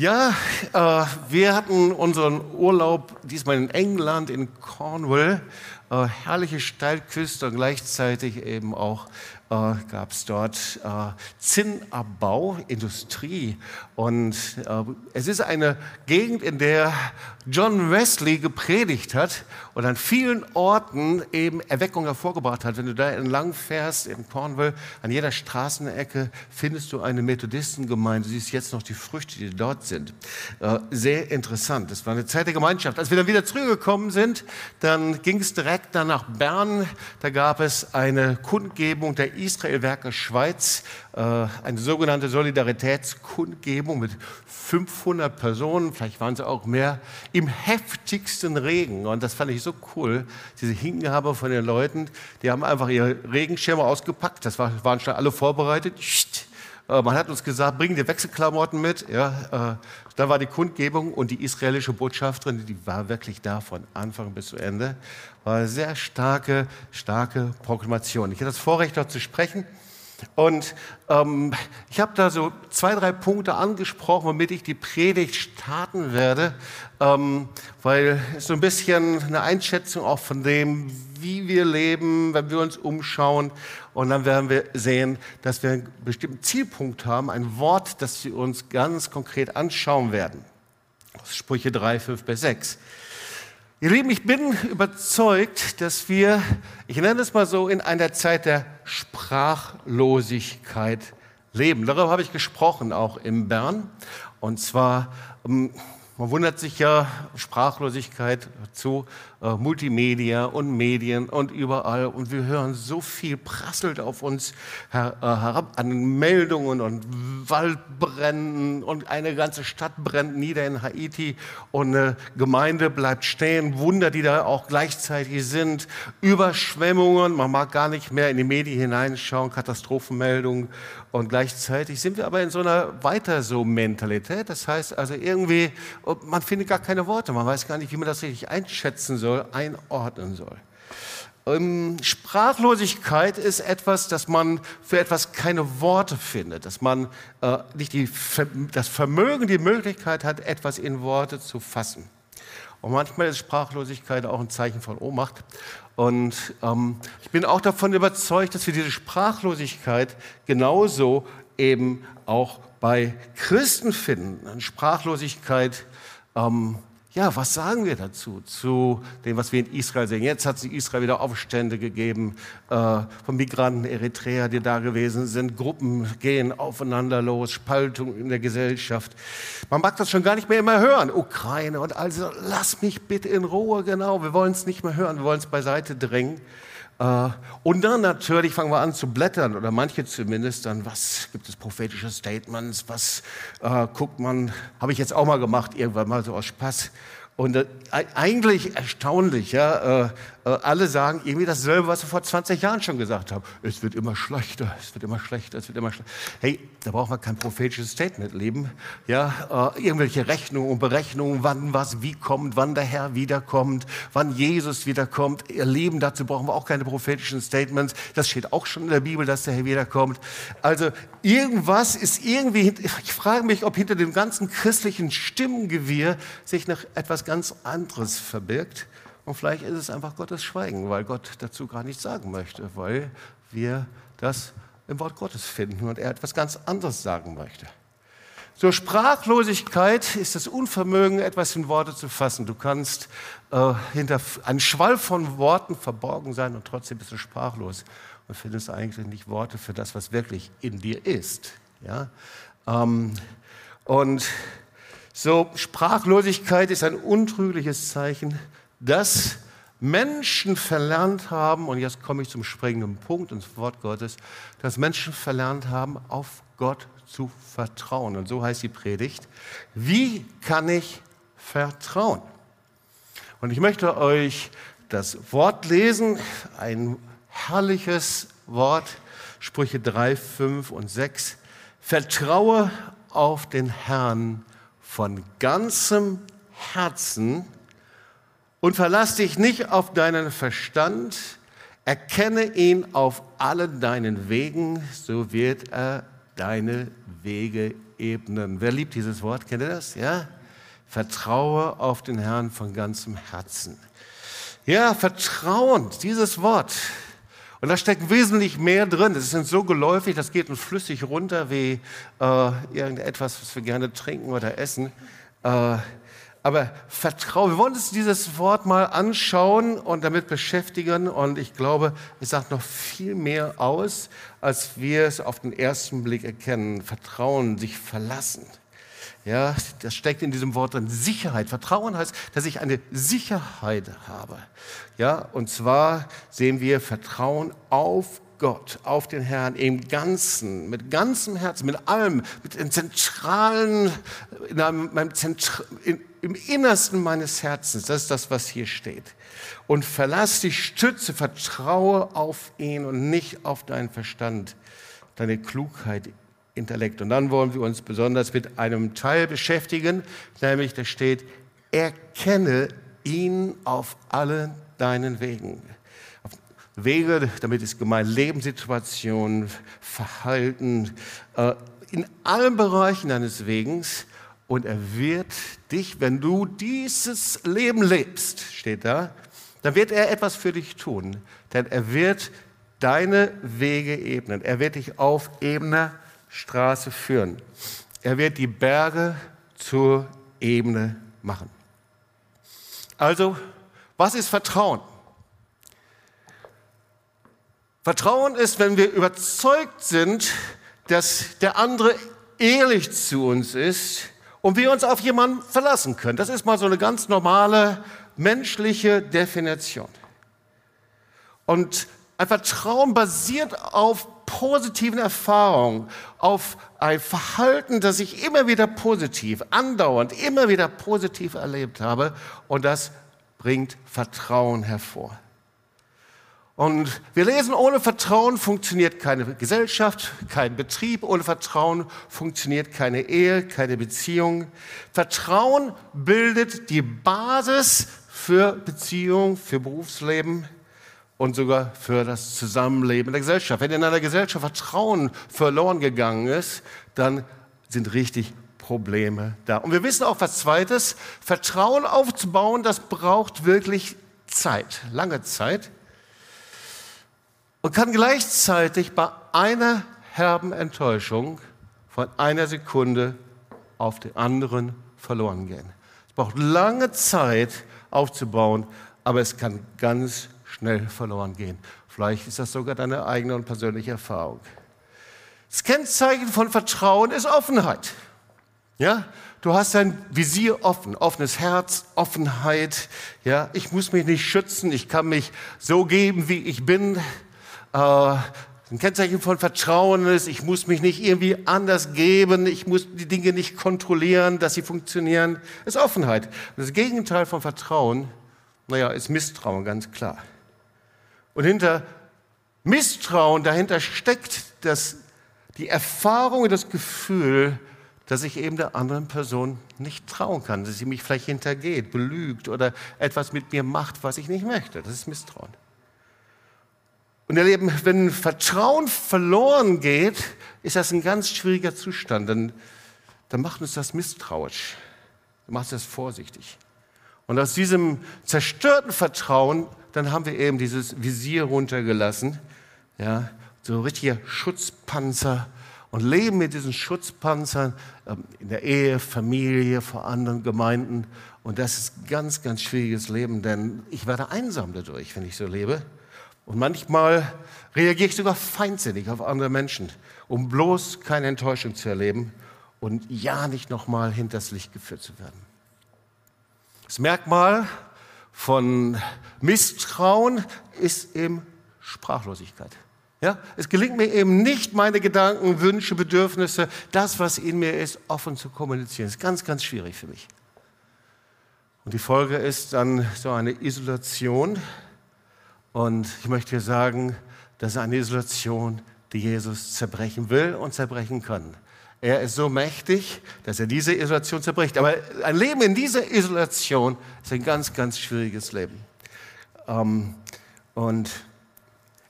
Ja, äh, wir hatten unseren Urlaub diesmal in England, in Cornwall. Äh, herrliche Steilküste und gleichzeitig eben auch äh, gab es dort äh, Zinnabbau, Industrie. Und äh, es ist eine Gegend, in der John Wesley gepredigt hat und an vielen Orten eben Erweckung hervorgebracht hat. Wenn du da entlang fährst in Cornwall, an jeder Straßenecke findest du eine Methodistengemeinde. Du siehst jetzt noch die Früchte, die dort sind. Äh, sehr interessant. Das war eine Zeit der Gemeinschaft. Als wir dann wieder zurückgekommen sind, dann ging es direkt dann nach Bern. Da gab es eine Kundgebung der Israelwerke Schweiz, eine sogenannte Solidaritätskundgebung mit 500 Personen, vielleicht waren es auch mehr, im heftigsten Regen. Und das fand ich so cool, diese Hingabe von den Leuten. Die haben einfach ihre Regenschirme ausgepackt, das waren schon alle vorbereitet. Äh, man hat uns gesagt, bring dir Wechselklamotten mit. Ja, äh, da war die Kundgebung und die israelische Botschafterin, die war wirklich da von Anfang bis zu Ende. War eine sehr starke, starke Proklamation. Ich hatte das Vorrecht, dort zu sprechen. Und ähm, ich habe da so zwei, drei Punkte angesprochen, womit ich die Predigt starten werde, ähm, weil es so ein bisschen eine Einschätzung auch von dem, wie wir leben, wenn wir uns umschauen. Und dann werden wir sehen, dass wir einen bestimmten Zielpunkt haben, ein Wort, das wir uns ganz konkret anschauen werden. Sprüche 3, 5 bis 6. Ihr Lieben, ich bin überzeugt, dass wir, ich nenne es mal so, in einer Zeit der Sprachlosigkeit leben. Darüber habe ich gesprochen, auch in Bern. Und zwar ähm, man wundert sich ja, Sprachlosigkeit zu äh, Multimedia und Medien und überall. Und wir hören so viel, prasselt auf uns her, äh, herab an Meldungen und Waldbränden und eine ganze Stadt brennt nieder in Haiti und eine Gemeinde bleibt stehen. Wunder, die da auch gleichzeitig sind. Überschwemmungen, man mag gar nicht mehr in die Medien hineinschauen, Katastrophenmeldungen. Und gleichzeitig sind wir aber in so einer Weiter-so-Mentalität. Das heißt also irgendwie, man findet gar keine Worte, man weiß gar nicht, wie man das richtig einschätzen soll, einordnen soll. Ähm, Sprachlosigkeit ist etwas, dass man für etwas keine Worte findet, dass man äh, nicht die, das Vermögen, die Möglichkeit hat, etwas in Worte zu fassen. Und manchmal ist Sprachlosigkeit auch ein Zeichen von Ohnmacht. Und ähm, ich bin auch davon überzeugt, dass wir diese Sprachlosigkeit genauso eben auch bei Christen finden. Eine Sprachlosigkeit ähm, ja, was sagen wir dazu, zu dem, was wir in Israel sehen? Jetzt hat es in Israel wieder Aufstände gegeben äh, von Migranten, Eritreer, die da gewesen sind. Gruppen gehen aufeinander los, Spaltung in der Gesellschaft. Man mag das schon gar nicht mehr immer hören. Ukraine und also, lass mich bitte in Ruhe, genau. Wir wollen es nicht mehr hören, wir wollen es beiseite drängen. Äh, und dann natürlich fangen wir an zu blättern, oder manche zumindest, dann, was gibt es prophetische Statements, was äh, guckt man, habe ich jetzt auch mal gemacht, irgendwann mal so aus Spaß. Und äh, eigentlich erstaunlich, ja, äh, äh, alle sagen irgendwie dasselbe, was wir vor 20 Jahren schon gesagt haben. Es wird immer schlechter, es wird immer schlechter, es wird immer schlechter. Hey, da braucht man kein prophetisches Statement leben. Ja, irgendwelche Rechnungen und Berechnungen, wann was wie kommt, wann der Herr wiederkommt, wann Jesus wiederkommt. Ihr Leben, dazu brauchen wir auch keine prophetischen Statements. Das steht auch schon in der Bibel, dass der Herr wiederkommt. Also irgendwas ist irgendwie, ich frage mich, ob hinter dem ganzen christlichen Stimmengewirr sich noch etwas ganz anderes verbirgt. Und vielleicht ist es einfach Gottes Schweigen, weil Gott dazu gar nichts sagen möchte, weil wir das im Wort Gottes finden und er etwas ganz anderes sagen möchte. So Sprachlosigkeit ist das Unvermögen, etwas in Worte zu fassen. Du kannst äh, hinter einem Schwall von Worten verborgen sein und trotzdem bist du sprachlos und findest eigentlich nicht Worte für das, was wirklich in dir ist. Ja? Ähm, und so Sprachlosigkeit ist ein untrügliches Zeichen dass Menschen verlernt haben, und jetzt komme ich zum springenden Punkt ins Wort Gottes, dass Menschen verlernt haben, auf Gott zu vertrauen. Und so heißt die Predigt. Wie kann ich vertrauen? Und ich möchte euch das Wort lesen, ein herrliches Wort, Sprüche 3, 5 und 6. Vertraue auf den Herrn von ganzem Herzen und verlass dich nicht auf deinen Verstand, erkenne ihn auf allen deinen Wegen, so wird er deine Wege ebnen. Wer liebt dieses Wort? Kennt ihr das? Ja? Vertraue auf den Herrn von ganzem Herzen. Ja, Vertrauen, dieses Wort. Und da steckt wesentlich mehr drin. Das ist so geläufig, das geht uns flüssig runter wie äh, irgendetwas, was wir gerne trinken oder essen. Äh, aber Vertrauen, wir wollen uns dieses Wort mal anschauen und damit beschäftigen. Und ich glaube, es sagt noch viel mehr aus, als wir es auf den ersten Blick erkennen. Vertrauen, sich verlassen. Ja, das steckt in diesem Wort drin. Sicherheit. Vertrauen heißt, dass ich eine Sicherheit habe. Ja, und zwar sehen wir Vertrauen auf Gott, auf den Herrn im Ganzen, mit ganzem Herzen, mit allem, mit den zentralen, in einem, Zentra, in, im Innersten meines Herzens. Das ist das, was hier steht. Und verlass dich, stütze, vertraue auf ihn und nicht auf deinen Verstand, deine Klugheit, Intellekt. Und dann wollen wir uns besonders mit einem Teil beschäftigen, nämlich da steht, erkenne ihn auf allen deinen Wegen. Wege, damit ist gemeint Lebenssituation, Verhalten, äh, in allen Bereichen deines Wegens. Und er wird dich, wenn du dieses Leben lebst, steht da, dann wird er etwas für dich tun. Denn er wird deine Wege ebnen. Er wird dich auf ebener Straße führen. Er wird die Berge zur Ebene machen. Also, was ist Vertrauen? Vertrauen ist, wenn wir überzeugt sind, dass der andere ehrlich zu uns ist und wir uns auf jemanden verlassen können. Das ist mal so eine ganz normale menschliche Definition. Und ein Vertrauen basiert auf positiven Erfahrungen, auf ein Verhalten, das ich immer wieder positiv, andauernd, immer wieder positiv erlebt habe. Und das bringt Vertrauen hervor. Und wir lesen, ohne Vertrauen funktioniert keine Gesellschaft, kein Betrieb, ohne Vertrauen funktioniert keine Ehe, keine Beziehung. Vertrauen bildet die Basis für Beziehung, für Berufsleben und sogar für das Zusammenleben der Gesellschaft. Wenn in einer Gesellschaft Vertrauen verloren gegangen ist, dann sind richtig Probleme da. Und wir wissen auch was Zweites, Vertrauen aufzubauen, das braucht wirklich Zeit, lange Zeit und kann gleichzeitig bei einer herben Enttäuschung von einer Sekunde auf den anderen verloren gehen. Es braucht lange Zeit aufzubauen, aber es kann ganz schnell verloren gehen. Vielleicht ist das sogar deine eigene und persönliche Erfahrung. Das Kennzeichen von Vertrauen ist Offenheit. Ja, du hast dein Visier offen, offenes Herz, Offenheit. Ja, ich muss mich nicht schützen, ich kann mich so geben, wie ich bin. Äh, ein Kennzeichen von Vertrauen ist, ich muss mich nicht irgendwie anders geben, ich muss die Dinge nicht kontrollieren, dass sie funktionieren. Das ist Offenheit. Das Gegenteil von Vertrauen, naja, ist Misstrauen, ganz klar. Und hinter Misstrauen, dahinter steckt das, die Erfahrung und das Gefühl, dass ich eben der anderen Person nicht trauen kann, dass sie mich vielleicht hintergeht, belügt oder etwas mit mir macht, was ich nicht möchte. Das ist Misstrauen. Und ihr Leben, wenn Vertrauen verloren geht, ist das ein ganz schwieriger Zustand. Dann, dann macht uns das misstrauisch. Dann macht uns das vorsichtig. Und aus diesem zerstörten Vertrauen, dann haben wir eben dieses Visier runtergelassen. Ja, so richtiger Schutzpanzer und leben mit diesen Schutzpanzern ähm, in der Ehe, Familie, vor anderen Gemeinden. Und das ist ein ganz, ganz schwieriges Leben, denn ich werde einsam dadurch, wenn ich so lebe. Und manchmal reagiere ich sogar feindsinnig auf andere Menschen, um bloß keine Enttäuschung zu erleben und ja nicht nochmal hinters Licht geführt zu werden. Das Merkmal von Misstrauen ist eben Sprachlosigkeit. Ja, es gelingt mir eben nicht, meine Gedanken, Wünsche, Bedürfnisse, das, was in mir ist, offen zu kommunizieren. Das ist ganz, ganz schwierig für mich. Und die Folge ist dann so eine Isolation, und ich möchte dir sagen, das ist eine Isolation, die Jesus zerbrechen will und zerbrechen kann. Er ist so mächtig, dass er diese Isolation zerbricht. Aber ein Leben in dieser Isolation ist ein ganz, ganz schwieriges Leben. Ähm, und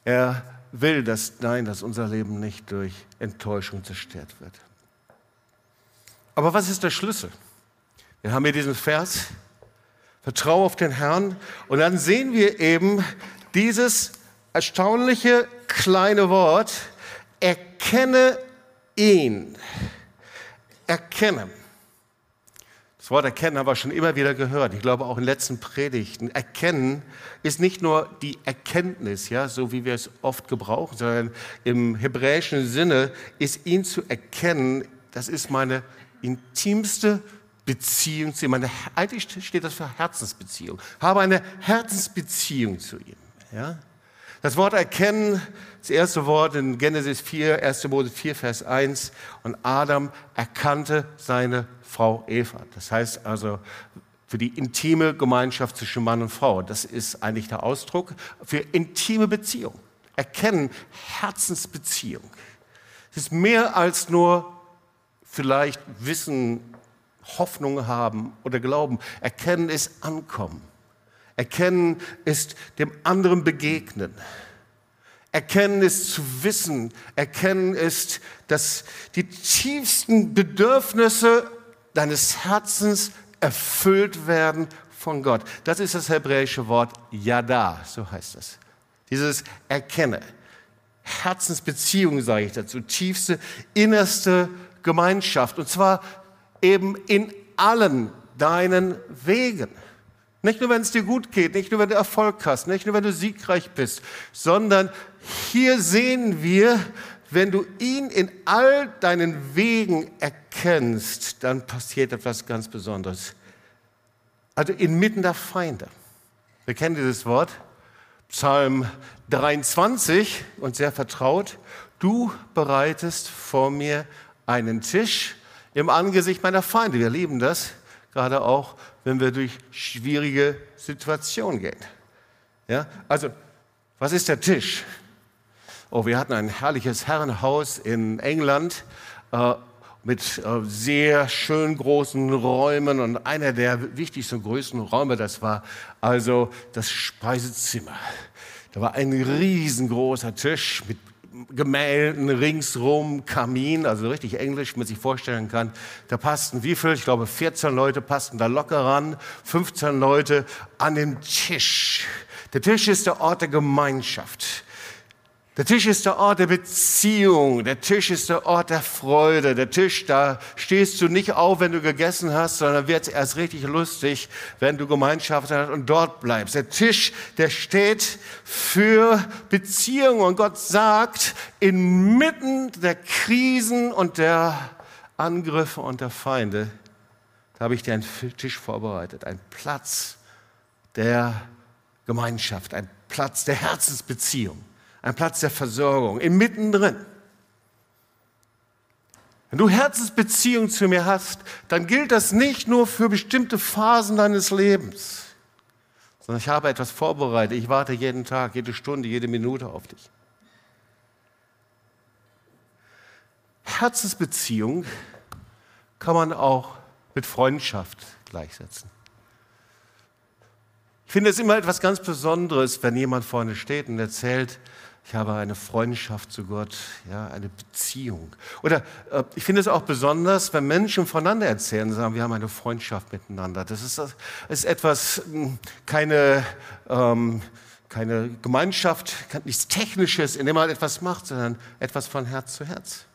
er will das, nein, dass unser Leben nicht durch Enttäuschung zerstört wird. Aber was ist der Schlüssel? Wir haben hier diesen Vers, vertraue auf den Herrn, und dann sehen wir eben dieses erstaunliche kleine Wort, erkenne ihn. Erkenne. Das Wort erkennen haben wir schon immer wieder gehört. Ich glaube auch in letzten Predigten. Erkennen ist nicht nur die Erkenntnis, ja, so wie wir es oft gebrauchen, sondern im hebräischen Sinne ist ihn zu erkennen, das ist meine intimste Beziehung zu ihm. Meine, eigentlich steht das für Herzensbeziehung. Habe eine Herzensbeziehung zu ihm. Ja? Das Wort erkennen, das erste Wort in Genesis 4, 1. Mose 4, Vers 1. Und Adam erkannte seine Frau Eva. Das heißt also, für die intime Gemeinschaft zwischen Mann und Frau. Das ist eigentlich der Ausdruck für intime Beziehung. Erkennen, Herzensbeziehung. Es ist mehr als nur vielleicht Wissen, Hoffnung haben oder Glauben. Erkennen ist Ankommen. Erkennen ist dem anderen begegnen. Erkennen ist zu wissen. Erkennen ist, dass die tiefsten Bedürfnisse deines Herzens erfüllt werden von Gott. Das ist das hebräische Wort Yada, so heißt es. Dieses Erkenne. Herzensbeziehung, sage ich dazu. Tiefste, innerste Gemeinschaft. Und zwar eben in allen deinen Wegen. Nicht nur, wenn es dir gut geht, nicht nur, wenn du Erfolg hast, nicht nur, wenn du siegreich bist, sondern hier sehen wir, wenn du ihn in all deinen Wegen erkennst, dann passiert etwas ganz Besonderes. Also inmitten der Feinde. Wir kennen dieses Wort, Psalm 23 und sehr vertraut. Du bereitest vor mir einen Tisch im Angesicht meiner Feinde. Wir lieben das, gerade auch, wenn wir durch schwierige Situationen gehen. Ja? Also, was ist der Tisch? Oh, wir hatten ein herrliches Herrenhaus in England äh, mit äh, sehr schön großen Räumen und einer der wichtigsten und größten Räume, das war also das Speisezimmer. Da war ein riesengroßer Tisch mit Gemälden ringsrum, Kamin, also richtig englisch, man sich vorstellen kann. Da passten wie viel? Ich glaube 14 Leute passten da locker ran, 15 Leute an den Tisch. Der Tisch ist der Ort der Gemeinschaft. Der Tisch ist der Ort der Beziehung. Der Tisch ist der Ort der Freude. Der Tisch, da stehst du nicht auf, wenn du gegessen hast, sondern wird erst richtig lustig, wenn du Gemeinschaft hast und dort bleibst. Der Tisch, der steht für Beziehung. Und Gott sagt, inmitten der Krisen und der Angriffe und der Feinde, da habe ich dir einen Tisch vorbereitet. Ein Platz der Gemeinschaft, ein Platz der Herzensbeziehung ein Platz der Versorgung, inmitten drin. Wenn du Herzensbeziehung zu mir hast, dann gilt das nicht nur für bestimmte Phasen deines Lebens, sondern ich habe etwas vorbereitet. Ich warte jeden Tag, jede Stunde, jede Minute auf dich. Herzensbeziehung kann man auch mit Freundschaft gleichsetzen. Ich finde es immer etwas ganz Besonderes, wenn jemand vorne steht und erzählt, ich habe eine Freundschaft zu Gott, ja, eine Beziehung. Oder äh, ich finde es auch besonders, wenn Menschen voneinander erzählen, sagen, wir haben eine Freundschaft miteinander. Das ist, das ist etwas, hm, keine, ähm, keine Gemeinschaft, nichts Technisches, in dem man etwas macht, sondern etwas von Herz zu Herz.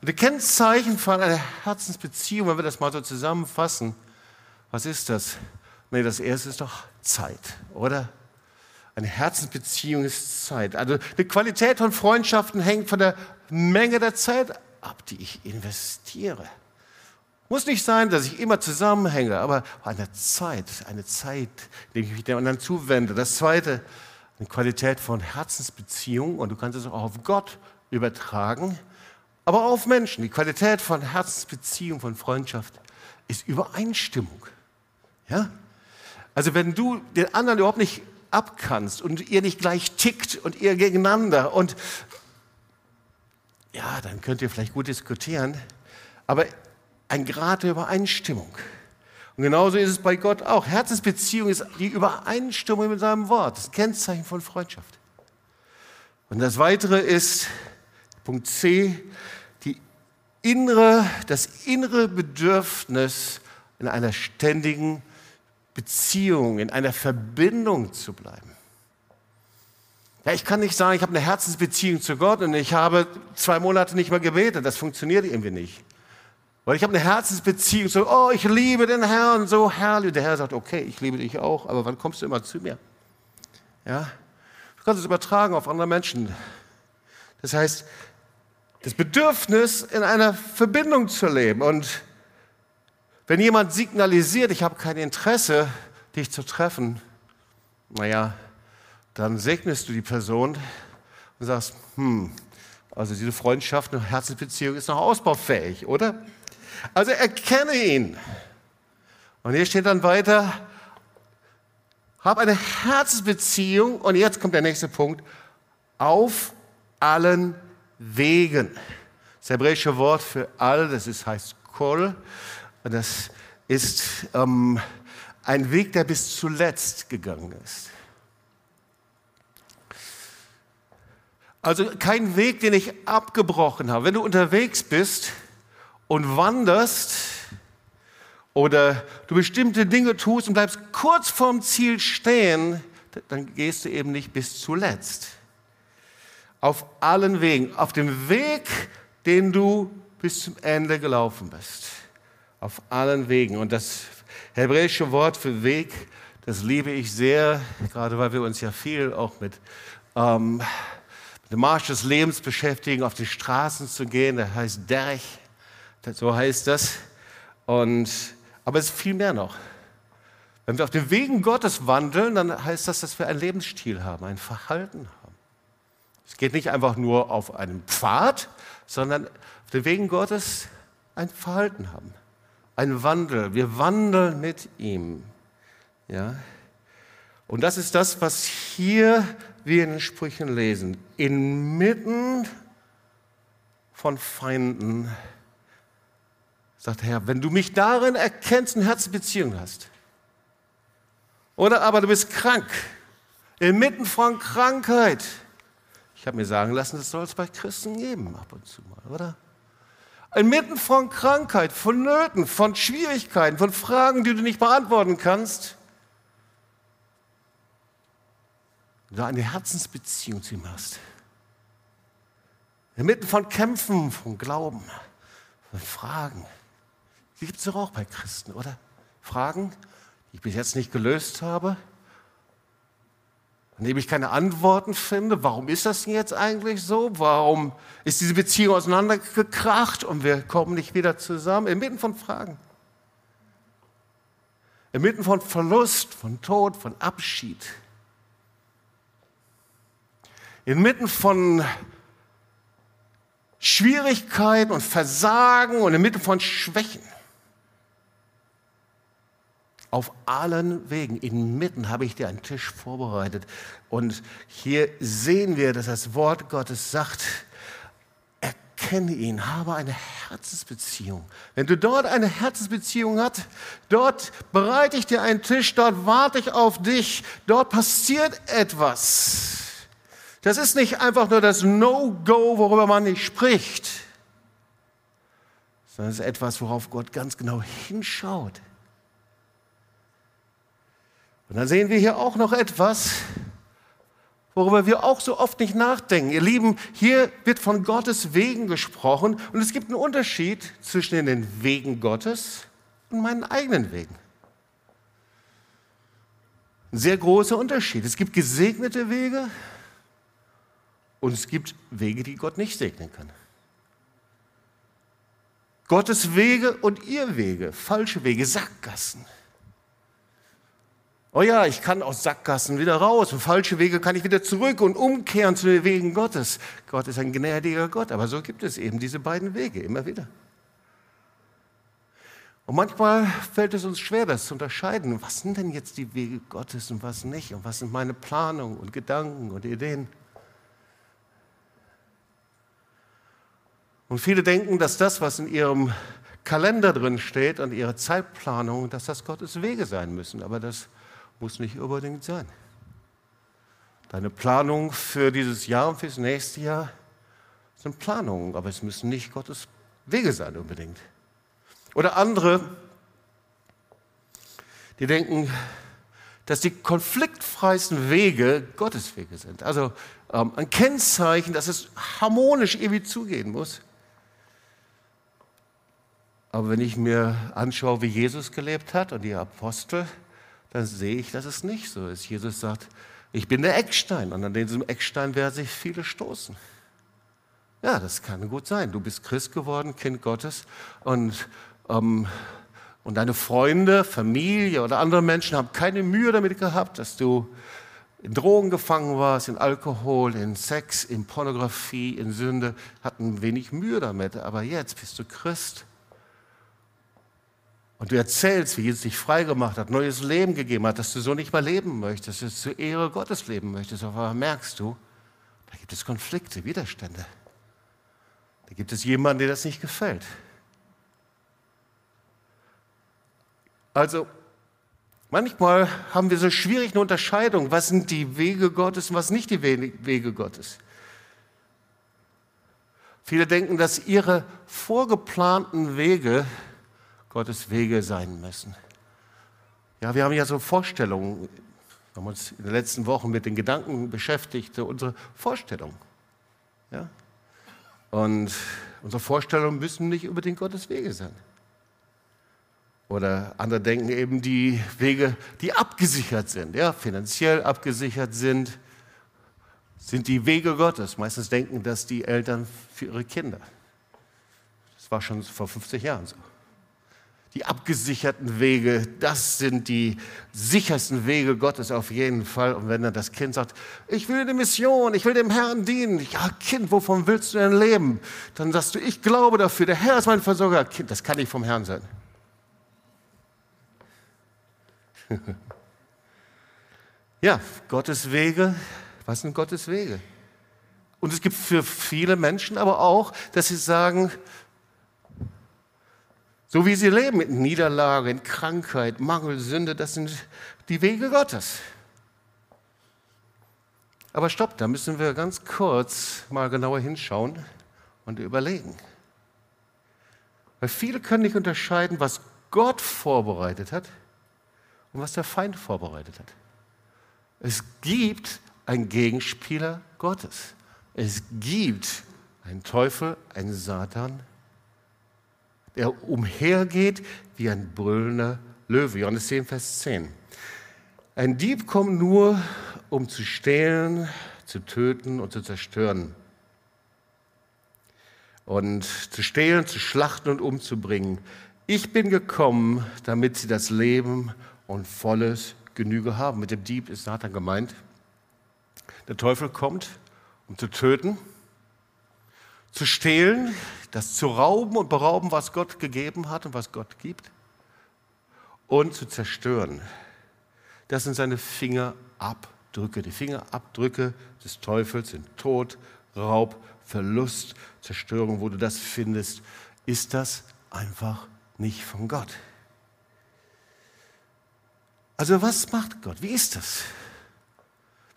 Und die Kennzeichen von einer Herzensbeziehung, wenn wir das mal so zusammenfassen, was ist das? Nee, das erste ist doch Zeit, oder? Eine Herzensbeziehung ist Zeit. Also die Qualität von Freundschaften hängt von der Menge der Zeit ab, die ich investiere. Muss nicht sein, dass ich immer zusammenhänge, aber eine Zeit, eine Zeit, in der ich mich dem anderen zuwende. Das zweite, eine Qualität von Herzensbeziehung und du kannst es auch auf Gott übertragen, aber auch auf Menschen. Die Qualität von Herzensbeziehung, von Freundschaft ist Übereinstimmung. Ja? Also wenn du den anderen überhaupt nicht abkannst und ihr nicht gleich tickt und ihr gegeneinander und ja, dann könnt ihr vielleicht gut diskutieren, aber ein Grad der Übereinstimmung. Und genauso ist es bei Gott auch. Herzensbeziehung ist die Übereinstimmung mit seinem Wort, das Kennzeichen von Freundschaft. Und das Weitere ist, Punkt C, die innere, das innere Bedürfnis, in einer ständigen Beziehung, in einer Verbindung zu bleiben. Ja, ich kann nicht sagen, ich habe eine Herzensbeziehung zu Gott und ich habe zwei Monate nicht mehr gebetet. Das funktioniert irgendwie nicht. Weil ich habe eine Herzensbeziehung, so, oh, ich liebe den Herrn, so herrlich. Der Herr sagt, okay, ich liebe dich auch, aber wann kommst du immer zu mir? Ja? Du kannst es übertragen auf andere Menschen. Das heißt, das Bedürfnis, in einer Verbindung zu leben. Und wenn jemand signalisiert, ich habe kein Interesse, dich zu treffen, naja, dann segnest du die Person und sagst, hm, also diese Freundschaft, eine Herzensbeziehung ist noch ausbaufähig, oder? Also erkenne ihn. Und hier steht dann weiter, hab eine Herzensbeziehung, und jetzt kommt der nächste Punkt, auf allen Wegen. Das hebräische Wort für all, das ist, heißt kol, und das ist ähm, ein Weg, der bis zuletzt gegangen ist. Also kein Weg, den ich abgebrochen habe. Wenn du unterwegs bist und wanderst oder du bestimmte Dinge tust und bleibst kurz vorm Ziel stehen, dann gehst du eben nicht bis zuletzt. Auf allen Wegen, auf dem Weg, den du bis zum Ende gelaufen bist. Auf allen Wegen. Und das hebräische Wort für Weg, das liebe ich sehr, gerade weil wir uns ja viel auch mit ähm, dem Marsch des Lebens beschäftigen, auf die Straßen zu gehen. Das heißt Derech, so heißt das. Und, aber es ist viel mehr noch. Wenn wir auf den Wegen Gottes wandeln, dann heißt das, dass wir einen Lebensstil haben, ein Verhalten haben. Es geht nicht einfach nur auf einem Pfad, sondern auf den Wegen Gottes ein Verhalten haben, ein Wandel. Wir wandeln mit ihm. Ja? Und das ist das, was hier wir in den Sprüchen lesen. Inmitten von Feinden, sagt der Herr, wenn du mich darin erkennst und Herzensbeziehung hast, oder aber du bist krank, inmitten von Krankheit. Ich habe mir sagen lassen, das soll es bei Christen geben, ab und zu mal, oder? Inmitten von Krankheit, von Nöten, von Schwierigkeiten, von Fragen, die du nicht beantworten kannst, du eine Herzensbeziehung zu ihm hast. Inmitten von Kämpfen, von Glauben, von Fragen. Die gibt es doch auch bei Christen, oder? Fragen, die ich bis jetzt nicht gelöst habe, denen ich keine Antworten finde. Warum ist das denn jetzt eigentlich so? Warum ist diese Beziehung auseinandergekracht und wir kommen nicht wieder zusammen? Inmitten von Fragen. Inmitten von Verlust, von Tod, von Abschied inmitten von Schwierigkeiten und Versagen und inmitten von Schwächen. Auf allen Wegen, inmitten habe ich dir einen Tisch vorbereitet. Und hier sehen wir, dass das Wort Gottes sagt, erkenne ihn, habe eine Herzensbeziehung. Wenn du dort eine Herzensbeziehung hast, dort bereite ich dir einen Tisch, dort warte ich auf dich, dort passiert etwas. Das ist nicht einfach nur das No-Go, worüber man nicht spricht, sondern es ist etwas, worauf Gott ganz genau hinschaut. Und dann sehen wir hier auch noch etwas, worüber wir auch so oft nicht nachdenken. Ihr Lieben, hier wird von Gottes Wegen gesprochen und es gibt einen Unterschied zwischen den Wegen Gottes und meinen eigenen Wegen. Ein sehr großer Unterschied. Es gibt gesegnete Wege und es gibt Wege, die Gott nicht segnen kann. Gottes Wege und ihr Wege, falsche Wege, Sackgassen. Oh ja, ich kann aus Sackgassen wieder raus und falsche Wege kann ich wieder zurück und umkehren zu den Wegen Gottes. Gott ist ein gnädiger Gott, aber so gibt es eben diese beiden Wege immer wieder. Und manchmal fällt es uns schwer, das zu unterscheiden. Was sind denn jetzt die Wege Gottes und was nicht? Und was sind meine Planungen und Gedanken und Ideen? Und viele denken, dass das, was in ihrem Kalender drin steht und ihre Zeitplanung, dass das Gottes Wege sein müssen. Aber das muss nicht unbedingt sein. Deine Planung für dieses Jahr und fürs nächste Jahr sind Planungen, aber es müssen nicht Gottes Wege sein unbedingt. Oder andere, die denken, dass die konfliktfreisten Wege Gottes Wege sind. Also ähm, ein Kennzeichen, dass es harmonisch irgendwie zugehen muss. Aber wenn ich mir anschaue, wie Jesus gelebt hat und die Apostel, dann sehe ich, dass es nicht so ist. Jesus sagt, ich bin der Eckstein und an diesem Eckstein werden sich viele stoßen. Ja, das kann gut sein. Du bist Christ geworden, Kind Gottes und, ähm, und deine Freunde, Familie oder andere Menschen haben keine Mühe damit gehabt, dass du in Drogen gefangen warst, in Alkohol, in Sex, in Pornografie, in Sünde, hatten wenig Mühe damit. Aber jetzt bist du Christ und du erzählst, wie Jesus dich freigemacht hat, neues Leben gegeben hat, dass du so nicht mehr leben möchtest, dass du zur Ehre Gottes leben möchtest. Aber merkst du, da gibt es Konflikte, Widerstände. Da gibt es jemanden, der das nicht gefällt. Also, manchmal haben wir so schwierig eine Unterscheidung, was sind die Wege Gottes und was nicht die Wege Gottes. Viele denken, dass ihre vorgeplanten Wege Gottes Wege sein müssen. Ja, wir haben ja so Vorstellungen, wir haben uns in den letzten Wochen mit den Gedanken beschäftigt, unsere Vorstellungen. Ja? Und unsere Vorstellungen müssen nicht unbedingt Gottes Wege sein. Oder andere denken eben die Wege, die abgesichert sind, ja, finanziell abgesichert sind, sind die Wege Gottes. Meistens denken das die Eltern für ihre Kinder. Das war schon vor 50 Jahren so die abgesicherten Wege, das sind die sichersten Wege Gottes auf jeden Fall. Und wenn dann das Kind sagt, ich will eine Mission, ich will dem Herrn dienen, ja Kind, wovon willst du denn leben? Dann sagst du, ich glaube dafür, der Herr ist mein Versorger. Kind, das kann nicht vom Herrn sein. ja, Gottes Wege, was sind Gottes Wege? Und es gibt für viele Menschen aber auch, dass sie sagen, so wie sie leben mit Niederlage, in Krankheit, Mangel, Sünde, das sind die Wege Gottes. Aber stopp, da müssen wir ganz kurz mal genauer hinschauen und überlegen. Weil viele können nicht unterscheiden, was Gott vorbereitet hat und was der Feind vorbereitet hat. Es gibt einen Gegenspieler Gottes. Es gibt einen Teufel, einen Satan, der umhergeht wie ein brüllender Löwe. Johannes 10, Vers 10. Ein Dieb kommt nur, um zu stehlen, zu töten und zu zerstören. Und zu stehlen, zu schlachten und umzubringen. Ich bin gekommen, damit sie das Leben und volles Genüge haben. Mit dem Dieb ist Satan gemeint. Der Teufel kommt, um zu töten, zu stehlen, das zu rauben und berauben, was Gott gegeben hat und was Gott gibt, und zu zerstören. Das sind seine Fingerabdrücke. Die Fingerabdrücke des Teufels sind Tod, Raub, Verlust, Zerstörung. Wo du das findest, ist das einfach nicht von Gott. Also was macht Gott? Wie ist das?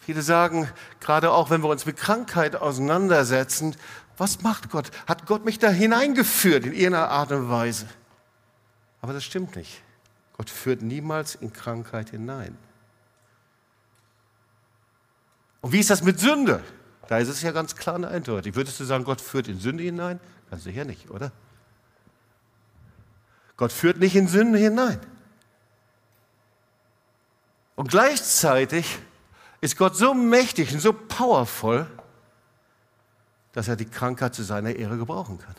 Viele sagen, gerade auch wenn wir uns mit Krankheit auseinandersetzen, was macht Gott? Hat Gott mich da hineingeführt in irgendeiner Art und Weise? Aber das stimmt nicht. Gott führt niemals in Krankheit hinein. Und wie ist das mit Sünde? Da ist es ja ganz klar und eindeutig. Würdest du sagen, Gott führt in Sünde hinein? Ganz sicher nicht, oder? Gott führt nicht in Sünde hinein. Und gleichzeitig ist Gott so mächtig und so powerful, dass er die Krankheit zu seiner Ehre gebrauchen kann.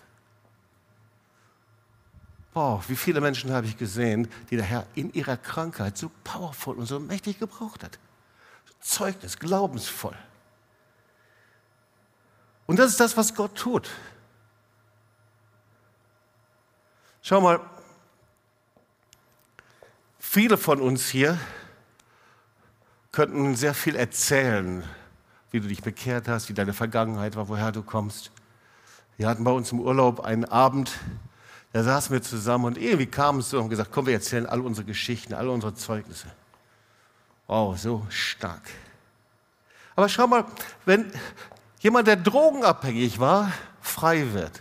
Boah, wie viele Menschen habe ich gesehen, die der Herr in ihrer Krankheit so powerful und so mächtig gebraucht hat. Zeugnis, glaubensvoll. Und das ist das, was Gott tut. Schau mal, viele von uns hier könnten sehr viel erzählen, wie du dich bekehrt hast, wie deine Vergangenheit war, woher du kommst. Wir hatten bei uns im Urlaub einen Abend, da saßen wir zusammen und irgendwie kam es so und gesagt, komm, wir erzählen all unsere Geschichten, all unsere Zeugnisse. Wow, so stark. Aber schau mal, wenn jemand, der drogenabhängig war, frei wird.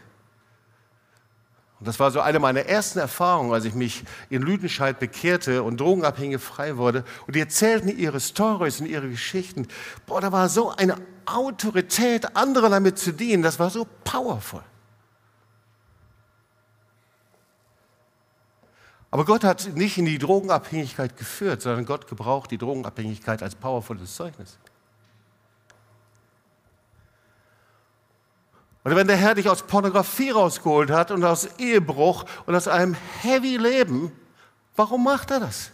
Und das war so eine meiner ersten Erfahrungen, als ich mich in Lüdenscheid bekehrte und Drogenabhängige frei wurde. Und die erzählten ihre Stories und ihre Geschichten. Boah, da war so eine Autorität, anderen damit zu dienen. Das war so powerful. Aber Gott hat nicht in die Drogenabhängigkeit geführt, sondern Gott gebraucht die Drogenabhängigkeit als powervolles Zeugnis. Oder wenn der Herr dich aus Pornografie rausgeholt hat und aus Ehebruch und aus einem heavy Leben, warum macht er das?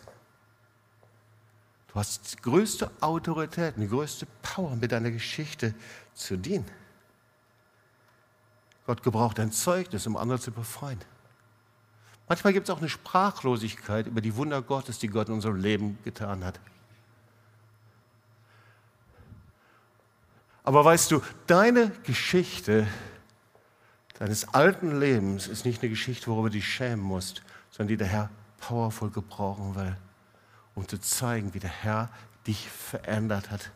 Du hast die größte Autorität, die größte Power mit deiner Geschichte zu dienen. Gott gebraucht ein Zeugnis, um andere zu befreien. Manchmal gibt es auch eine Sprachlosigkeit über die Wunder Gottes, die Gott in unserem Leben getan hat. Aber weißt du, deine Geschichte deines alten Lebens ist nicht eine Geschichte, worüber du dich schämen musst, sondern die der Herr powerful gebrauchen will, um zu zeigen, wie der Herr dich verändert hat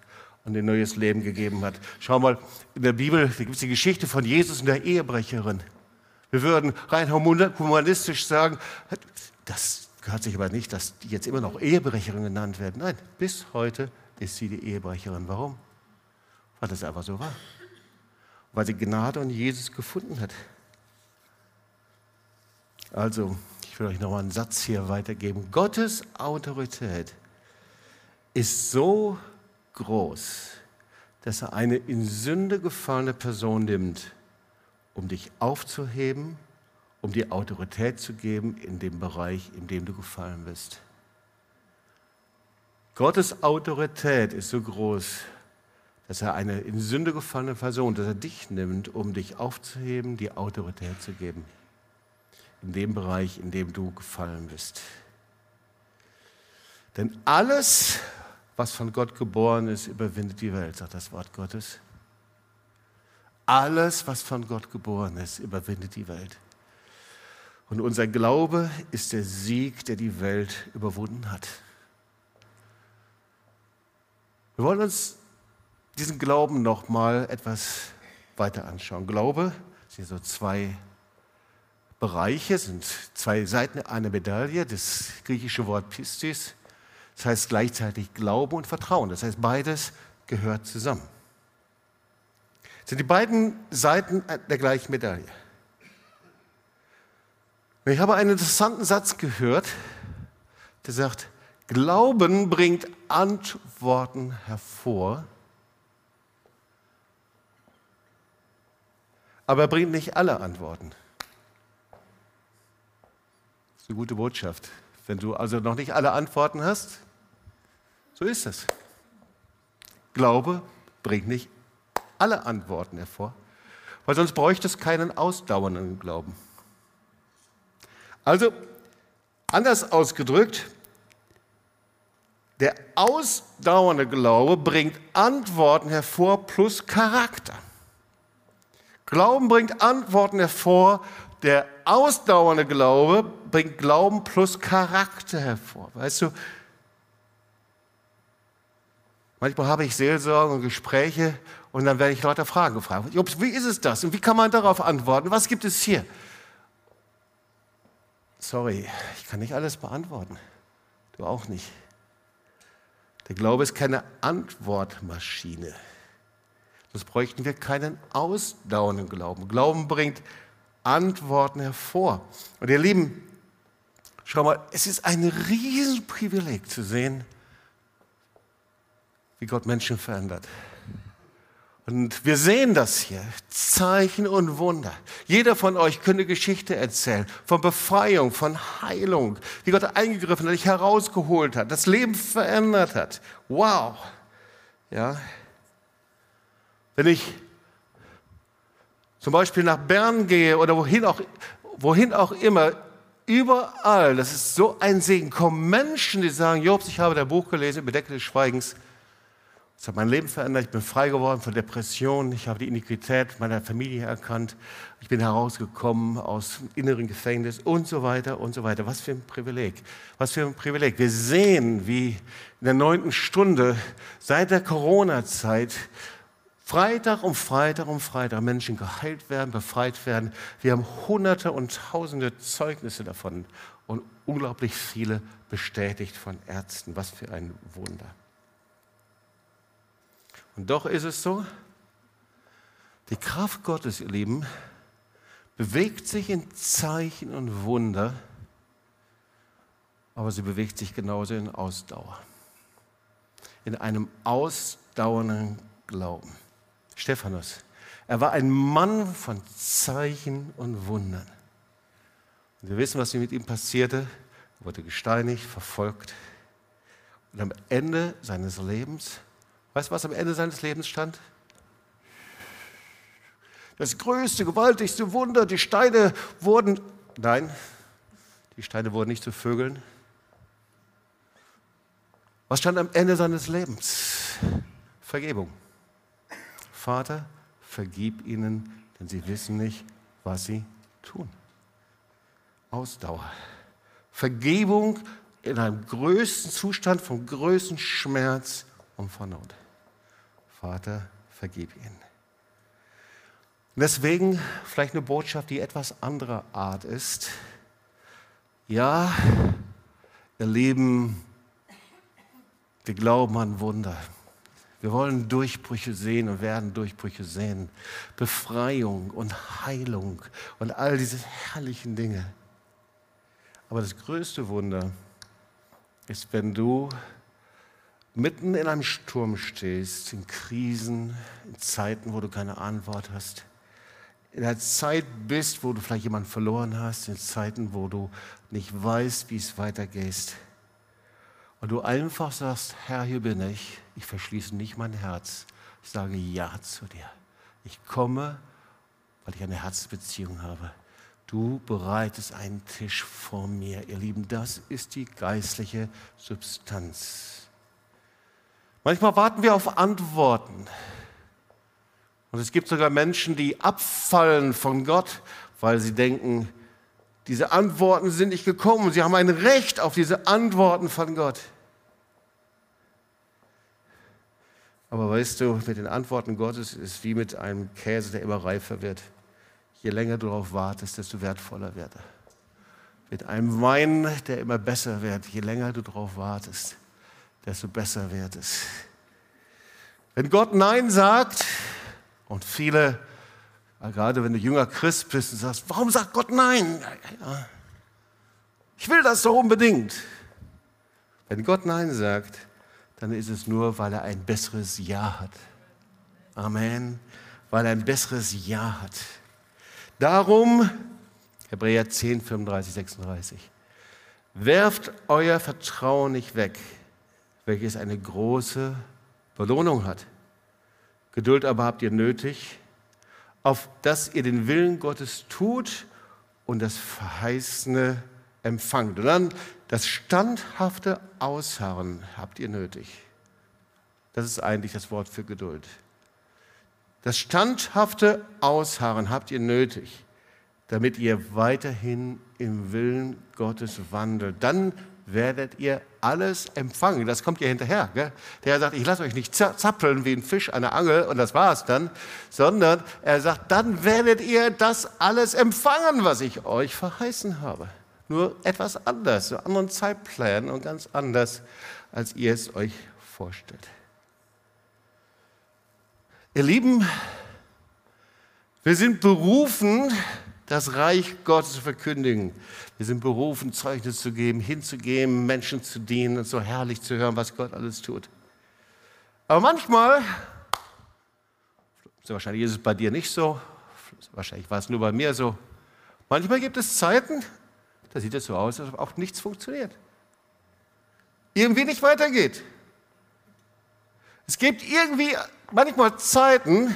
und ein neues Leben gegeben hat. Schau mal, in der Bibel gibt es die Geschichte von Jesus und der Ehebrecherin. Wir würden rein humanistisch sagen, das gehört sich aber nicht, dass die jetzt immer noch Ehebrecherin genannt werden. Nein, bis heute ist sie die Ehebrecherin. Warum? Weil das einfach so war. Weil sie Gnade und Jesus gefunden hat. Also, ich will euch noch mal einen Satz hier weitergeben. Gottes Autorität ist so groß, dass er eine in Sünde gefallene Person nimmt um dich aufzuheben, um dir Autorität zu geben in dem Bereich, in dem du gefallen bist. Gottes Autorität ist so groß, dass er eine in Sünde gefallene Person, dass er dich nimmt, um dich aufzuheben, die Autorität zu geben. In dem Bereich, in dem du gefallen bist. Denn alles, was von Gott geboren ist, überwindet die Welt, sagt das Wort Gottes. Alles, was von Gott geboren ist, überwindet die Welt. Und unser Glaube ist der Sieg, der die Welt überwunden hat. Wir wollen uns diesen Glauben noch mal etwas weiter anschauen. Glaube sind so zwei Bereiche, sind zwei Seiten einer Medaille. Das griechische Wort Pistis, das heißt gleichzeitig Glaube und Vertrauen. Das heißt, beides gehört zusammen sind die beiden Seiten der gleichen Medaille. Ich habe einen interessanten Satz gehört, der sagt, Glauben bringt Antworten hervor, aber er bringt nicht alle Antworten. Das ist eine gute Botschaft. Wenn du also noch nicht alle Antworten hast, so ist es. Glaube bringt nicht alle Antworten hervor, weil sonst bräuchte es keinen ausdauernden Glauben. Also, anders ausgedrückt, der ausdauernde Glaube bringt Antworten hervor plus Charakter. Glauben bringt Antworten hervor, der ausdauernde Glaube bringt Glauben plus Charakter hervor. Weißt du, manchmal habe ich Seelsorge und Gespräche und dann werde ich lauter Fragen gefragt. Wie ist es das? Und wie kann man darauf antworten? Was gibt es hier? Sorry, ich kann nicht alles beantworten. Du auch nicht. Der Glaube ist keine Antwortmaschine. Sonst bräuchten wir keinen ausdauernden Glauben. Glauben bringt Antworten hervor. Und ihr Lieben, schau mal, es ist ein Riesenprivileg zu sehen, wie Gott Menschen verändert. Und wir sehen das hier, Zeichen und Wunder. Jeder von euch könnte Geschichte erzählen von Befreiung, von Heilung, wie Gott eingegriffen hat, dich herausgeholt hat, das Leben verändert hat. Wow. Ja. Wenn ich zum Beispiel nach Bern gehe oder wohin auch, wohin auch immer, überall, das ist so ein Segen, kommen Menschen, die sagen, Jobs, ich habe dein Buch gelesen, Bedecke des Schweigens. Es hat mein Leben verändert. Ich bin frei geworden von Depressionen. Ich habe die Iniquität meiner Familie erkannt. Ich bin herausgekommen aus dem inneren Gefängnis und so weiter und so weiter. Was für ein Privileg. Was für ein Privileg. Wir sehen, wie in der neunten Stunde seit der Corona-Zeit Freitag um Freitag um Freitag Menschen geheilt werden, befreit werden. Wir haben hunderte und tausende Zeugnisse davon und unglaublich viele bestätigt von Ärzten. Was für ein Wunder. Und doch ist es so, die Kraft Gottes, ihr Lieben, bewegt sich in Zeichen und Wunder, aber sie bewegt sich genauso in Ausdauer. In einem ausdauernden Glauben. Stephanus, er war ein Mann von Zeichen und Wundern. Und wir wissen, was mit ihm passierte. Er wurde gesteinigt, verfolgt. Und am Ende seines Lebens Weißt du, was am Ende seines Lebens stand? Das größte, gewaltigste Wunder, die Steine wurden, nein, die Steine wurden nicht zu Vögeln. Was stand am Ende seines Lebens? Vergebung. Vater, vergib ihnen, denn sie wissen nicht, was sie tun. Ausdauer. Vergebung in einem größten Zustand vom größten Schmerz und Vernunft. Vater, vergib ihn. Und deswegen vielleicht eine Botschaft, die etwas anderer Art ist. Ja, ihr Lieben, wir glauben an Wunder. Wir wollen Durchbrüche sehen und werden Durchbrüche sehen. Befreiung und Heilung und all diese herrlichen Dinge. Aber das größte Wunder ist, wenn du mitten in einem Sturm stehst, in Krisen, in Zeiten, wo du keine Antwort hast, in einer Zeit bist, wo du vielleicht jemanden verloren hast, in Zeiten, wo du nicht weißt, wie es weitergeht. Und du einfach sagst, Herr, hier bin ich, ich verschließe nicht mein Herz, ich sage Ja zu dir. Ich komme, weil ich eine Herzbeziehung habe. Du bereitest einen Tisch vor mir, ihr Lieben. Das ist die geistliche Substanz. Manchmal warten wir auf Antworten. Und es gibt sogar Menschen, die abfallen von Gott, weil sie denken, diese Antworten sind nicht gekommen. Sie haben ein Recht auf diese Antworten von Gott. Aber weißt du, mit den Antworten Gottes ist wie mit einem Käse, der immer reifer wird. Je länger du darauf wartest, desto wertvoller wird er. Mit einem Wein, der immer besser wird, je länger du darauf wartest desto besser wird es. Wenn Gott Nein sagt, und viele, gerade wenn du jünger Christ bist und sagst, warum sagt Gott Nein? Ich will das doch unbedingt. Wenn Gott Nein sagt, dann ist es nur, weil er ein besseres Ja hat. Amen. Weil er ein besseres Ja hat. Darum, Hebräer 10, 35, 36, werft euer Vertrauen nicht weg welches eine große Belohnung hat. Geduld aber habt ihr nötig, auf dass ihr den Willen Gottes tut und das Verheißene empfangt. Und dann das standhafte Ausharren habt ihr nötig. Das ist eigentlich das Wort für Geduld. Das standhafte Ausharren habt ihr nötig, damit ihr weiterhin im Willen Gottes wandelt. Dann werdet ihr alles empfangen. Das kommt ja hinterher. Gell? Der sagt, ich lasse euch nicht zappeln wie ein Fisch an der Angel und das war's dann, sondern er sagt, dann werdet ihr das alles empfangen, was ich euch verheißen habe. Nur etwas anders, so anderen Zeitplänen und ganz anders, als ihr es euch vorstellt. Ihr Lieben, wir sind berufen, das Reich Gottes zu verkündigen. Wir sind berufen, Zeugnis zu geben, hinzugeben, Menschen zu dienen und so herrlich zu hören, was Gott alles tut. Aber manchmal, wahrscheinlich ist es bei dir nicht so, wahrscheinlich war es nur bei mir so, manchmal gibt es Zeiten, da sieht es so aus, als ob auch nichts funktioniert. Irgendwie nicht weitergeht. Es gibt irgendwie manchmal Zeiten,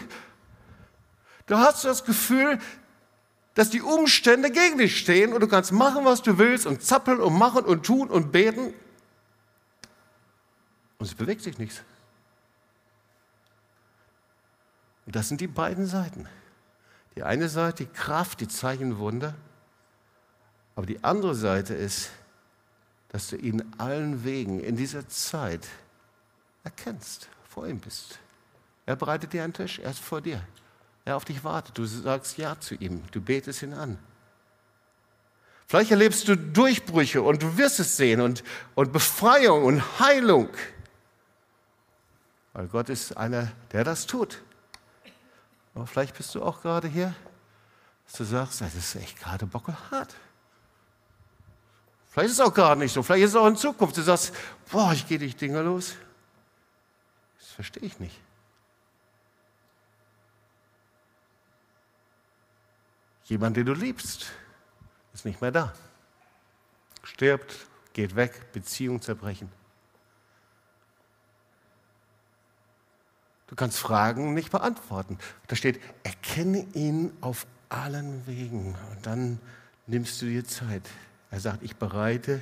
da hast du das Gefühl, dass die Umstände gegen dich stehen und du kannst machen, was du willst und zappeln und machen und tun und beten. Und es bewegt sich nichts. Und das sind die beiden Seiten. Die eine Seite, die Kraft, die Zeichen, Wunder. Aber die andere Seite ist, dass du ihn allen Wegen in dieser Zeit erkennst, vor ihm bist. Er bereitet dir einen Tisch, er ist vor dir. Er auf dich wartet. Du sagst Ja zu ihm, du betest ihn an. Vielleicht erlebst du Durchbrüche und du wirst es sehen und, und Befreiung und Heilung. Weil Gott ist einer, der das tut. Aber vielleicht bist du auch gerade hier, dass du sagst, das ist echt gerade bockelhart. Vielleicht ist es auch gerade nicht so. Vielleicht ist es auch in Zukunft. Du sagst, boah, ich gehe dich Dinge los. Das verstehe ich nicht. Jemand, den du liebst, ist nicht mehr da. Stirbt, geht weg, Beziehung zerbrechen. Du kannst Fragen nicht beantworten. Da steht, erkenne ihn auf allen Wegen. Und dann nimmst du dir Zeit. Er sagt, ich bereite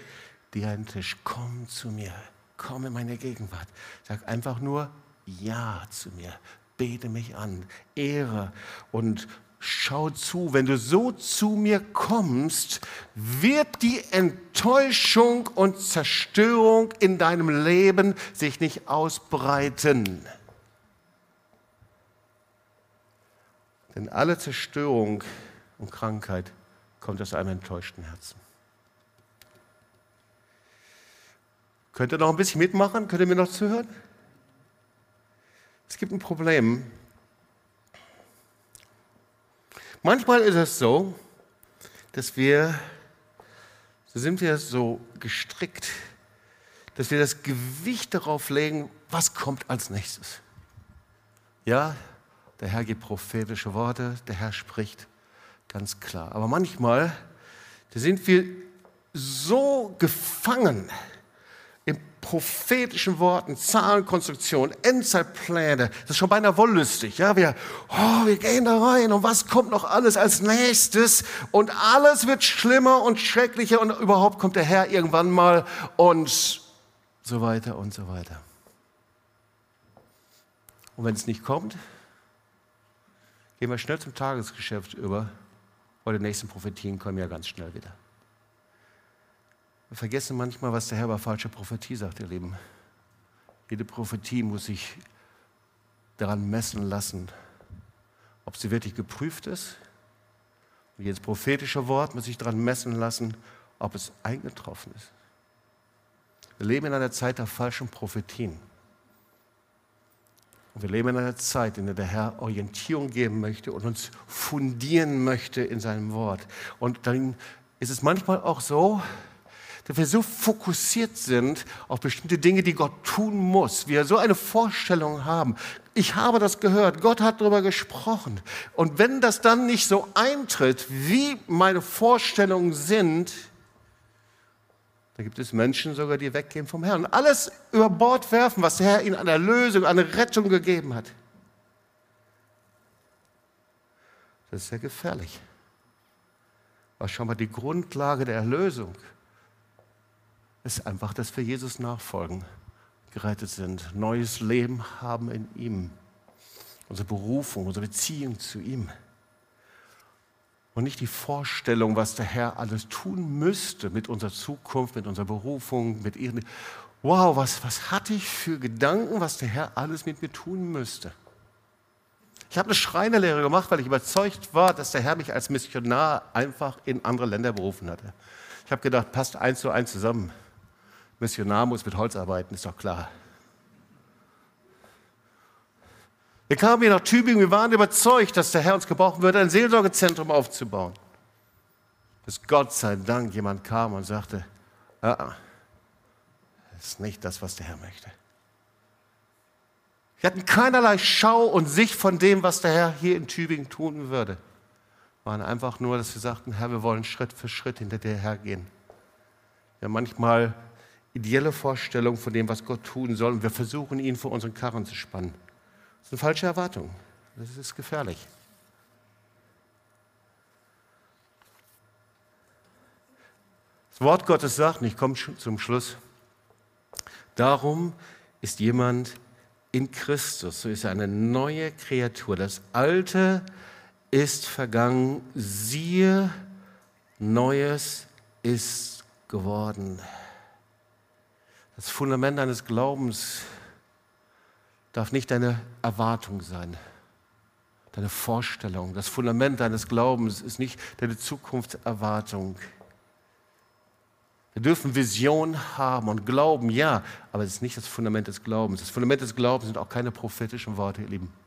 dir einen Tisch. Komm zu mir. Komm in meine Gegenwart. Sag einfach nur Ja zu mir. Bete mich an. Ehre und schau zu. Wenn du so zu mir kommst, wird die Enttäuschung und Zerstörung in deinem Leben sich nicht ausbreiten. Denn alle Zerstörung und Krankheit kommt aus einem enttäuschten Herzen. Könnt ihr noch ein bisschen mitmachen? Könnt ihr mir noch zuhören? Es gibt ein Problem. Manchmal ist es so, dass wir, so sind wir so gestrickt, dass wir das Gewicht darauf legen, was kommt als nächstes. Ja, der Herr gibt prophetische Worte, der Herr spricht ganz klar. Aber manchmal sind wir so gefangen prophetischen Worten, Zahlenkonstruktion, Endzeitpläne. Das ist schon beinahe wollüstig. Ja, wir, oh, wir gehen da rein und was kommt noch alles als nächstes? Und alles wird schlimmer und schrecklicher und überhaupt kommt der Herr irgendwann mal und so weiter und so weiter. Und wenn es nicht kommt, Gehen wir schnell zum Tagesgeschäft über, weil die nächsten Prophetien kommen ja ganz schnell wieder. Wir vergessen manchmal, was der Herr bei falscher Prophetie sagt, ihr Lieben. Jede Prophetie muss sich daran messen lassen, ob sie wirklich geprüft ist. Und jedes prophetische Wort muss sich daran messen lassen, ob es eingetroffen ist. Wir leben in einer Zeit der falschen Prophetien. Und wir leben in einer Zeit, in der der Herr Orientierung geben möchte und uns fundieren möchte in seinem Wort. Und dann ist es manchmal auch so, dass wir so fokussiert sind auf bestimmte Dinge, die Gott tun muss. Wir so eine Vorstellung haben. Ich habe das gehört, Gott hat darüber gesprochen. Und wenn das dann nicht so eintritt, wie meine Vorstellungen sind, da gibt es Menschen sogar, die weggehen vom Herrn alles über Bord werfen, was der Herr ihnen an Erlösung, an Rettung gegeben hat. Das ist sehr gefährlich. Was schon mal die Grundlage der Erlösung einfach, dass wir Jesus nachfolgen, gerettet sind, neues Leben haben in ihm, unsere Berufung, unsere Beziehung zu ihm und nicht die Vorstellung, was der Herr alles tun müsste mit unserer Zukunft, mit unserer Berufung, mit ihren. Wow, was, was hatte ich für Gedanken, was der Herr alles mit mir tun müsste? Ich habe eine Schreinerlehre gemacht, weil ich überzeugt war, dass der Herr mich als Missionar einfach in andere Länder berufen hatte. Ich habe gedacht, passt eins zu eins zusammen. Missionar muss mit Holz arbeiten, ist doch klar. Wir kamen hier nach Tübingen, wir waren überzeugt, dass der Herr uns gebrauchen würde, ein Seelsorgezentrum aufzubauen. Bis Gott sei Dank jemand kam und sagte, ah, das ist nicht das, was der Herr möchte. Wir hatten keinerlei Schau und Sicht von dem, was der Herr hier in Tübingen tun würde. Waren einfach nur, dass wir sagten, Herr, wir wollen Schritt für Schritt hinter dir hergehen. Haben manchmal ideelle Vorstellungen von dem, was Gott tun soll und wir versuchen, ihn vor unseren Karren zu spannen. Das ist eine falsche Erwartung. Das ist gefährlich. Das Wort Gottes sagt, und ich komme zum Schluss, darum ist jemand in Christus, so ist er eine neue Kreatur. Das Alte ist vergangen, siehe, Neues ist geworden. Das Fundament deines Glaubens darf nicht deine Erwartung sein, deine Vorstellung. Das Fundament deines Glaubens ist nicht deine Zukunftserwartung. Wir dürfen Vision haben und glauben, ja, aber es ist nicht das Fundament des Glaubens. Das Fundament des Glaubens sind auch keine prophetischen Worte, ihr Lieben.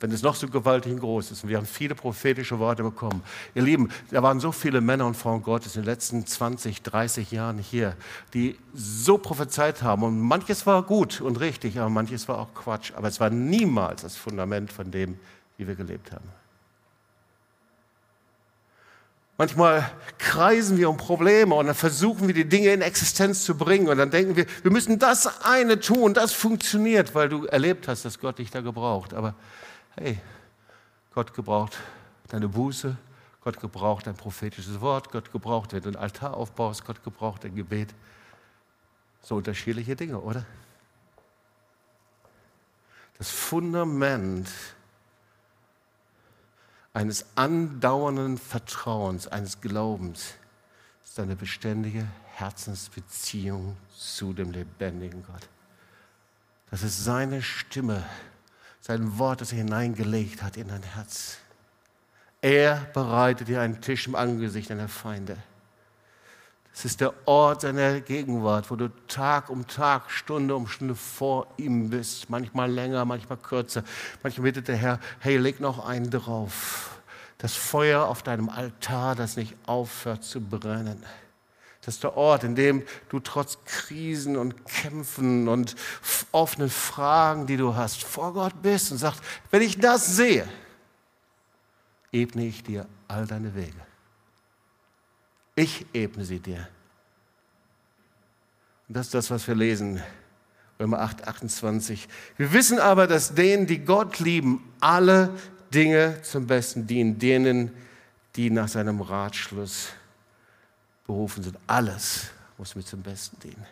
Wenn es noch so gewaltig groß ist, und wir haben viele prophetische Worte bekommen. Ihr Lieben, da waren so viele Männer und Frauen Gottes in den letzten 20, 30 Jahren hier, die so prophezeit haben. Und manches war gut und richtig, aber manches war auch Quatsch. Aber es war niemals das Fundament von dem, wie wir gelebt haben. Manchmal kreisen wir um Probleme und dann versuchen wir die Dinge in Existenz zu bringen und dann denken wir, wir müssen das eine tun, das funktioniert, weil du erlebt hast, dass Gott dich da gebraucht. Aber hey, Gott gebraucht deine Buße, Gott gebraucht dein prophetisches Wort, Gott gebraucht, wenn du einen Altar aufbaust, Gott gebraucht dein Gebet. So unterschiedliche Dinge, oder? Das Fundament eines andauernden Vertrauens, eines Glaubens, ist eine beständige Herzensbeziehung zu dem lebendigen Gott. Das ist seine Stimme, sein Wort, das er hineingelegt hat in dein Herz. Er bereitet dir einen Tisch im Angesicht deiner Feinde. Es ist der Ort seiner Gegenwart, wo du Tag um Tag, Stunde um Stunde vor ihm bist. Manchmal länger, manchmal kürzer. Manchmal bittet der Herr, hey, leg noch einen drauf. Das Feuer auf deinem Altar, das nicht aufhört zu brennen. Das ist der Ort, in dem du trotz Krisen und Kämpfen und offenen Fragen, die du hast, vor Gott bist und sagst, wenn ich das sehe, ebne ich dir all deine Wege. Ich ebne sie dir. Und das ist das, was wir lesen. Römer 8, 28. Wir wissen aber, dass denen, die Gott lieben, alle Dinge zum Besten dienen, denen, die nach seinem Ratschluss berufen sind. Alles muss mir zum Besten dienen.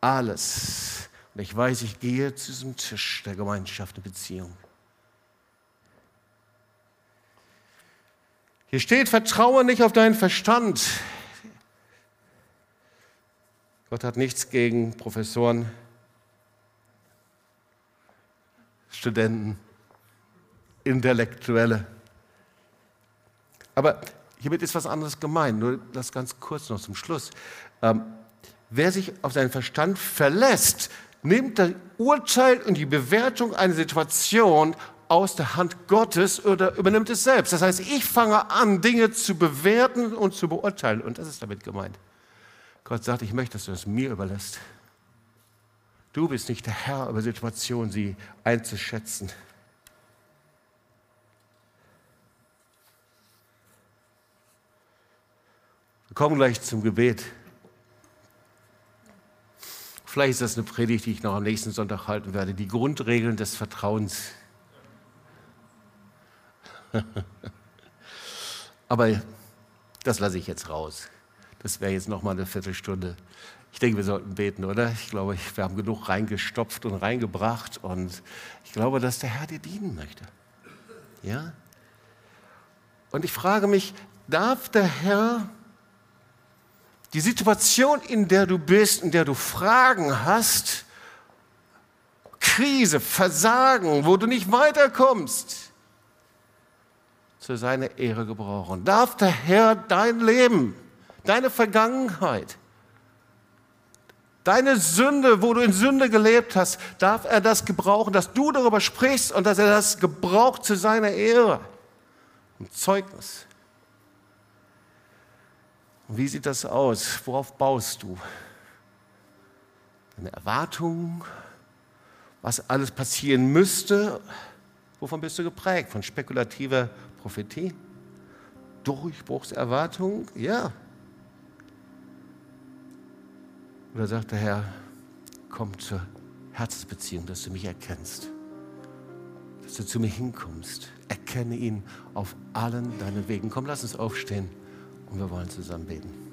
Alles. Und ich weiß, ich gehe zu diesem Tisch der Gemeinschaft und Beziehung. Hier steht, vertraue nicht auf deinen Verstand. Gott hat nichts gegen Professoren, Studenten, Intellektuelle. Aber hiermit ist was anderes gemeint, nur das ganz kurz noch zum Schluss. Ähm, wer sich auf seinen Verstand verlässt, nimmt das Urteil und die Bewertung einer Situation aus der Hand Gottes oder übernimmt es selbst. Das heißt, ich fange an, Dinge zu bewerten und zu beurteilen. Und das ist damit gemeint. Gott sagt, ich möchte, dass du es mir überlässt. Du bist nicht der Herr über Situationen, sie einzuschätzen. Kommen gleich zum Gebet. Vielleicht ist das eine Predigt, die ich noch am nächsten Sonntag halten werde. Die Grundregeln des Vertrauens. Aber das lasse ich jetzt raus. Das wäre jetzt noch mal eine Viertelstunde. Ich denke, wir sollten beten, oder? Ich glaube, wir haben genug reingestopft und reingebracht und ich glaube, dass der Herr dir dienen möchte. Ja? Und ich frage mich, darf der Herr die Situation, in der du bist, in der du Fragen hast, Krise, Versagen, wo du nicht weiterkommst, zu seiner Ehre gebrauchen. Darf der Herr dein Leben, deine Vergangenheit, deine Sünde, wo du in Sünde gelebt hast, darf er das gebrauchen, dass du darüber sprichst und dass er das gebraucht zu seiner Ehre und Zeugnis. Und wie sieht das aus? Worauf baust du? Eine Erwartung, was alles passieren müsste? Wovon bist du geprägt? Von spekulativer Prophetie? Durchbruchserwartung? Ja. Oder sagt der Herr, komm zur Herzensbeziehung, dass du mich erkennst, dass du zu mir hinkommst. Erkenne ihn auf allen deinen Wegen. Komm, lass uns aufstehen und wir wollen zusammen beten.